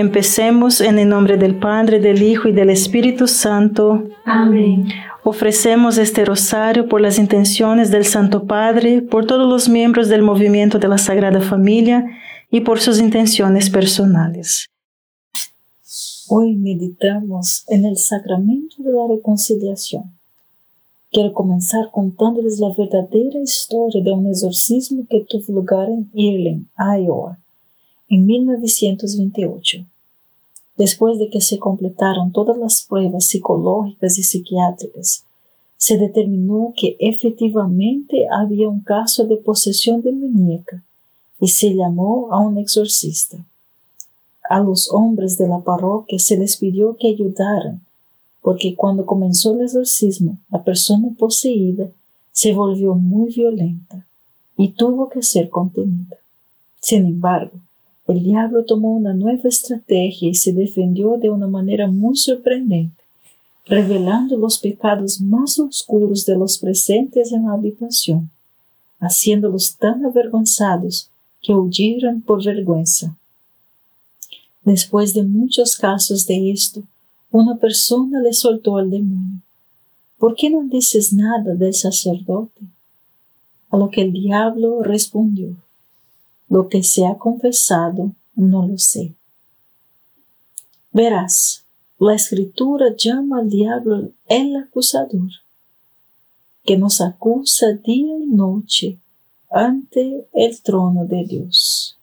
Empecemos en el nombre del Padre, del Hijo y del Espíritu Santo. Amén. Ofrecemos este rosario por las intenciones del Santo Padre, por todos los miembros del movimiento de la Sagrada Familia y por sus intenciones personales. Hoy meditamos en el sacramento de la reconciliación. Quiero comenzar contándoles la verdadera historia de un exorcismo que tuvo lugar en Irving, Iowa, en 1928. Después de que se completaron todas las pruebas psicológicas y psiquiátricas, se determinó que efectivamente había un caso de posesión demoníaca y se llamó a un exorcista. A los hombres de la parroquia se les pidió que ayudaran, porque cuando comenzó el exorcismo, la persona poseída se volvió muy violenta y tuvo que ser contenida. Sin embargo, el diablo tomó una nueva estrategia y se defendió de una manera muy sorprendente, revelando los pecados más oscuros de los presentes en la habitación, haciéndolos tan avergonzados que huyeron por vergüenza. Después de muchos casos de esto, una persona le soltó al demonio. ¿Por qué no dices nada del sacerdote? A lo que el diablo respondió, lo que se ha confesado, no lo sé. Verás, la escritura llama al diablo el acusador, que nos acusa día y noche ante el trono de Dios.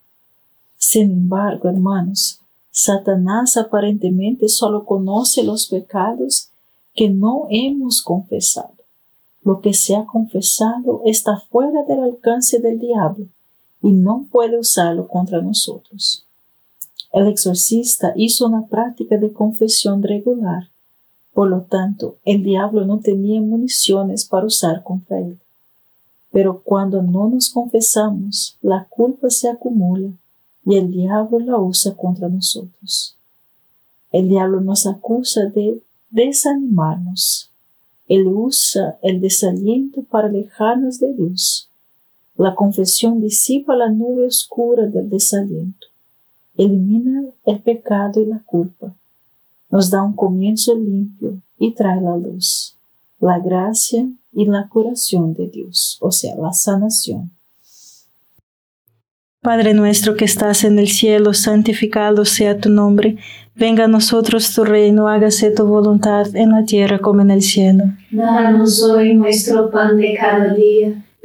Sin embargo, hermanos, Satanás aparentemente solo conoce los pecados que no hemos confesado. Lo que se ha confesado está fuera del alcance del diablo y no puede usarlo contra nosotros. El exorcista hizo una práctica de confesión regular, por lo tanto, el diablo no tenía municiones para usar contra él. Pero cuando no nos confesamos, la culpa se acumula y el diablo la usa contra nosotros. El diablo nos acusa de desanimarnos. Él usa el desaliento para alejarnos de Dios la confesión disipa la nube oscura del desaliento, elimina el pecado y la culpa, nos da un comienzo limpio y trae la luz, la gracia y la curación de Dios, o sea, la sanación. Padre nuestro que estás en el cielo, santificado sea tu nombre, venga a nosotros tu reino, hágase tu voluntad en la tierra como en el cielo. Danos hoy nuestro pan de cada día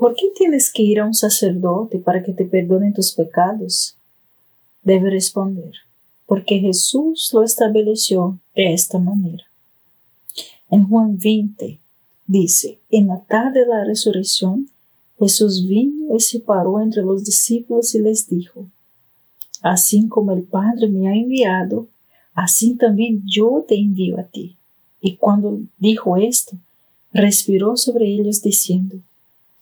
¿por qué tienes que ir a un sacerdote para que te perdone tus pecados? Debe responder, porque Jesús lo estableció de esta manera. En Juan 20 dice, en la tarde de la resurrección, Jesús vino y se paró entre los discípulos y les dijo, Así como el Padre me ha enviado, así también yo te envío a ti. Y cuando dijo esto, respiró sobre ellos diciendo,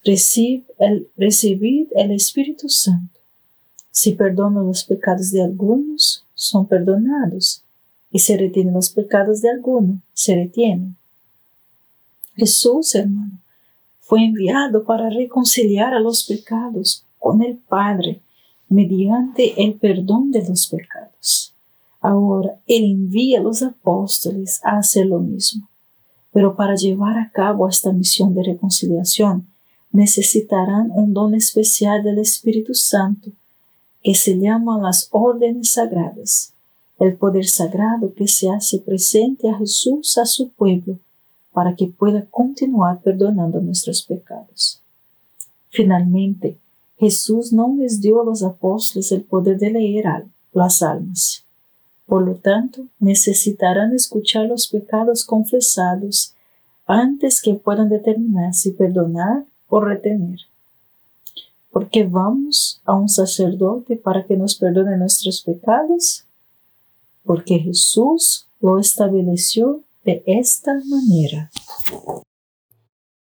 Recib el, recibid el Espíritu Santo. Si perdono los pecados de algunos, son perdonados, y se retienen los pecados de alguno, se retienen. Jesús, hermano, fue enviado para reconciliar a los pecados con el Padre mediante el perdón de los pecados. Ahora Él envía a los apóstoles a hacer lo mismo. Pero para llevar a cabo esta misión de reconciliación, necesitarán un don especial del Espíritu Santo, que se llama las órdenes sagradas, el poder sagrado que se hace presente a Jesús a su pueblo para que pueda continuar perdonando nuestros pecados. Finalmente, Jesús no les dio a los apóstoles el poder de leer las almas. Por lo tanto, necesitarán escuchar los pecados confesados antes que puedan determinar si perdonar o retener. Porque vamos a un sacerdote para que nos perdone nuestros pecados? Porque Jesús lo estableció de esta manera.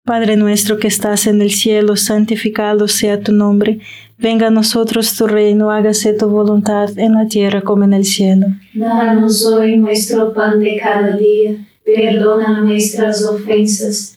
Padre nuestro que estás en el cielo, santificado sea tu nombre. Venga a nosotros tu reino, hágase tu voluntad en la tierra como en el cielo. Danos hoy nuestro pan de cada día, perdona nuestras ofensas,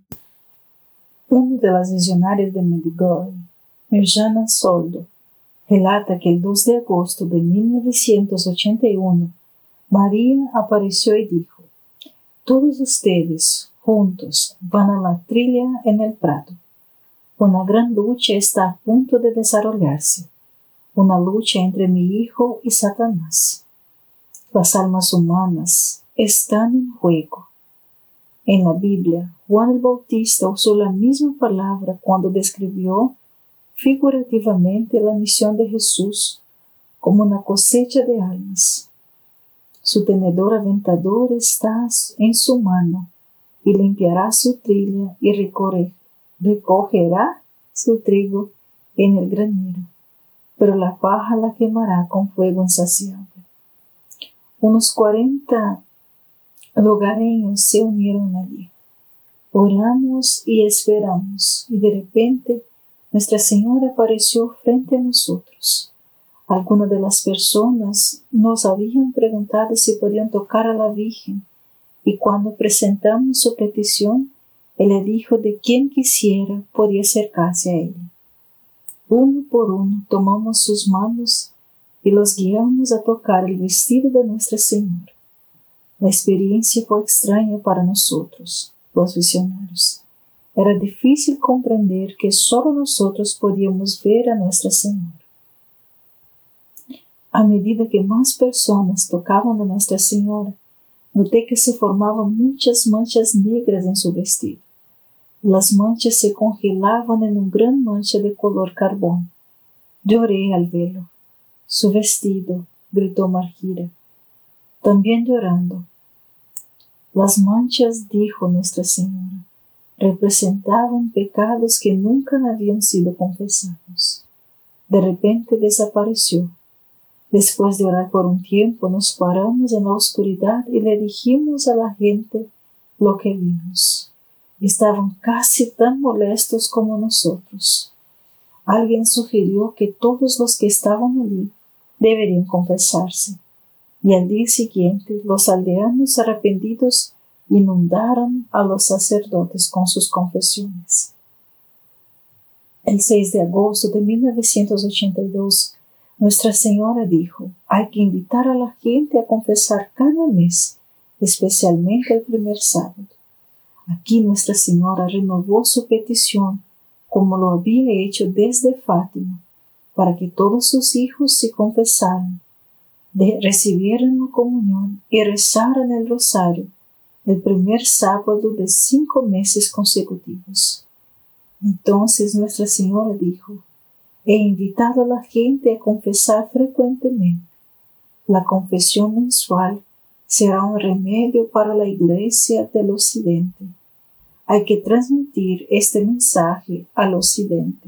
Una de las visionarias de Medjugorje, Mirjana Soldo, relata que el 2 de agosto de 1981, María apareció y dijo, Todos ustedes juntos van a la trilla en el Prado. Una gran lucha está a punto de desarrollarse una lucha entre mi hijo y Satanás. Las almas humanas están en juego. En la Biblia, Juan el Bautista usó la misma palabra cuando describió figurativamente la misión de Jesús como una cosecha de almas. Su tenedor aventador está en su mano y limpiará su trilla y recogerá su trigo en el granero pero la paja la quemará con fuego insaciable. Unos cuarenta lugareños se unieron allí. Oramos y esperamos, y de repente Nuestra Señora apareció frente a nosotros. Algunas de las personas nos habían preguntado si podían tocar a la Virgen, y cuando presentamos su petición, Él le dijo de quien quisiera podía acercarse a ella. Uno por uno tomamos sus manos y los guiamos a tocar el vestido de Nuestra Señora. La experiencia fue extraña para nosotros, los visionarios. Era difícil comprender que solo nosotros podíamos ver a Nuestra Señora. A medida que más personas tocaban a Nuestra Señora, noté que se formaban muchas manchas negras en su vestido. Las manchas se congelaban en un gran mancha de color carbón. Lloré al verlo. Su vestido, gritó Margira. También llorando. Las manchas, dijo Nuestra Señora, representaban pecados que nunca habían sido confesados. De repente desapareció. Después de orar por un tiempo, nos paramos en la oscuridad y le dijimos a la gente lo que vimos estaban casi tan molestos como nosotros. Alguien sugirió que todos los que estaban allí deberían confesarse, y al día siguiente los aldeanos arrepentidos inundaron a los sacerdotes con sus confesiones. El 6 de agosto de 1982, Nuestra Señora dijo, hay que invitar a la gente a confesar cada mes, especialmente el primer sábado. Aquí Nuestra Señora renovó su petición como lo había hecho desde Fátima, para que todos sus hijos se confesaran, recibieran la comunión y rezaran el rosario el primer sábado de cinco meses consecutivos. Entonces Nuestra Señora dijo, he invitado a la gente a confesar frecuentemente. La confesión mensual será un remedio para la Iglesia del Occidente hay que transmitir este mensaje al occidente.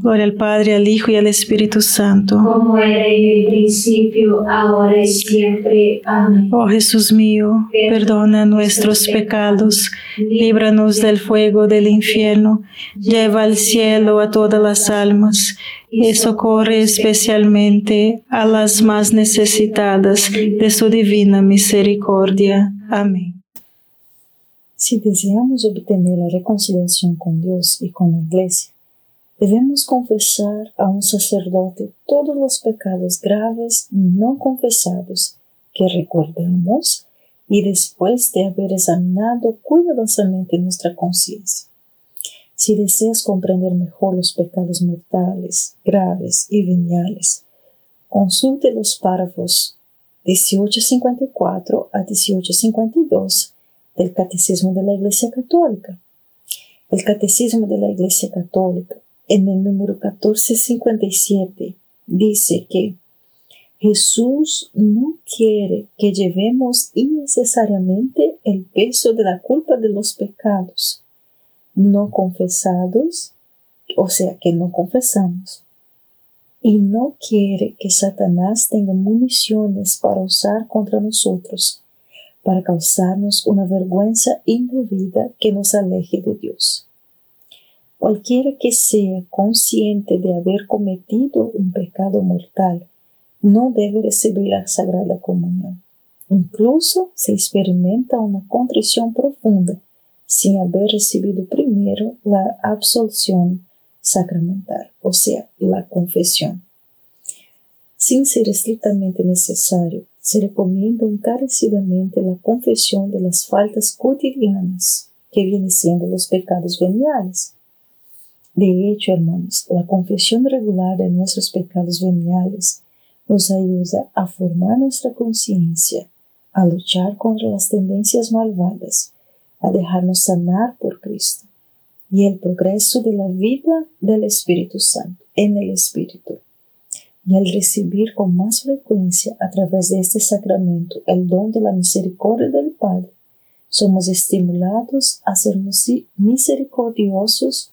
Gloria al Padre, al Hijo y al Espíritu Santo. Como era en el principio, ahora y siempre. Amén. Oh Jesús mío, perdona nuestros pecados, líbranos del fuego del infierno, lleva al cielo a todas las almas y socorre especialmente a las más necesitadas de su divina misericordia. Amén. Si deseamos obtener la reconciliación con Dios y con la Iglesia, debemos confesar a un sacerdote todos los pecados graves no confesados que recordamos y después de haber examinado cuidadosamente nuestra conciencia. Si deseas comprender mejor los pecados mortales, graves y veniales, consulte los párrafos 1854 a 1852 del Catecismo de la Iglesia Católica. El Catecismo de la Iglesia Católica, en el número 1457, dice que Jesús no quiere que llevemos innecesariamente el peso de la culpa de los pecados no confesados, o sea, que no confesamos. Y no quiere que Satanás tenga municiones para usar contra nosotros, para causarnos una vergüenza indebida que nos aleje de Dios. Cualquiera que sea consciente de haber cometido un pecado mortal, no debe recibir la Sagrada Comunión. Incluso se experimenta una contrición profunda sin haber recibido primero la absolución sacramental, o sea, la confesión. Sin ser estrictamente necesario, se recomienda encarecidamente la confesión de las faltas cotidianas, que vienen siendo los pecados veniales. De hecho, hermanos, la confesión regular de nuestros pecados veniales nos ayuda a formar nuestra conciencia, a luchar contra las tendencias malvadas, a dejarnos sanar por Cristo y el progreso de la vida del Espíritu Santo en el Espíritu. Y al recibir con más frecuencia a través de este sacramento el don de la misericordia del Padre, somos estimulados a ser misericordiosos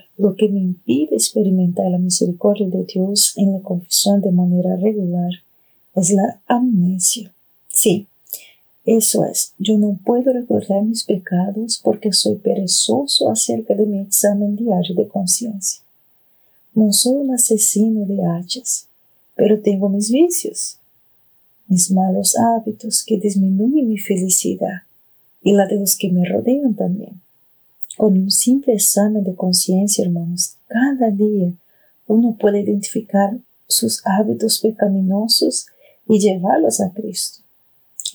lo que me impide experimentar la misericordia de Dios en la confesión de manera regular es la amnesia. Sí, eso es, yo no puedo recordar mis pecados porque soy perezoso acerca de mi examen diario de conciencia. No soy un asesino de hachas, pero tengo mis vicios, mis malos hábitos que disminuyen mi felicidad y la de los que me rodean también. Con un simple examen de conciencia, hermanos, cada día uno puede identificar sus hábitos pecaminosos y llevarlos a Cristo,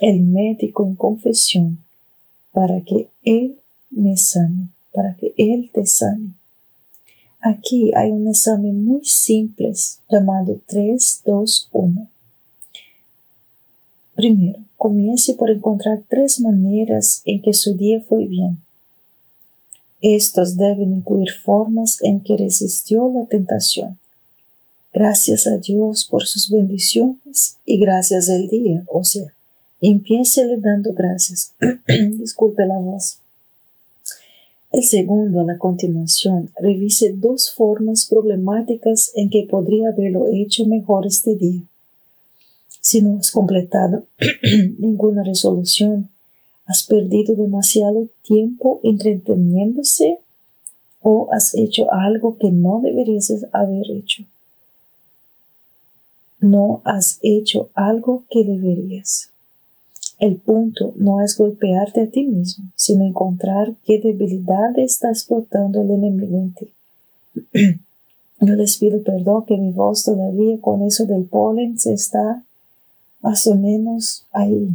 el médico en confesión, para que Él me sane, para que Él te sane. Aquí hay un examen muy simple llamado 3, 2, 1. Primero, comience por encontrar tres maneras en que su día fue bien. Estos deben incluir formas en que resistió la tentación. Gracias a Dios por sus bendiciones y gracias al día, o sea, empiece dando gracias. Disculpe la voz. El segundo, a la continuación, revise dos formas problemáticas en que podría haberlo hecho mejor este día si no has completado ninguna resolución, has perdido demasiado tiempo entreteniéndose o has hecho algo que no deberías haber hecho. No has hecho algo que deberías. El punto no es golpearte a ti mismo, sino encontrar qué debilidad está explotando el enemigo en ti. Yo les pido perdón que mi voz todavía con eso del polen se está más o menos ahí.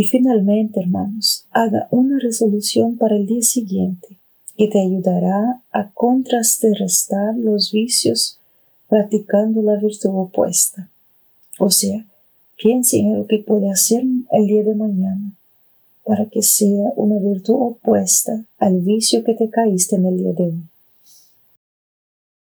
Y finalmente, hermanos, haga una resolución para el día siguiente que te ayudará a contrastar los vicios practicando la virtud opuesta. O sea, piense en lo que puede hacer el día de mañana para que sea una virtud opuesta al vicio que te caíste en el día de hoy.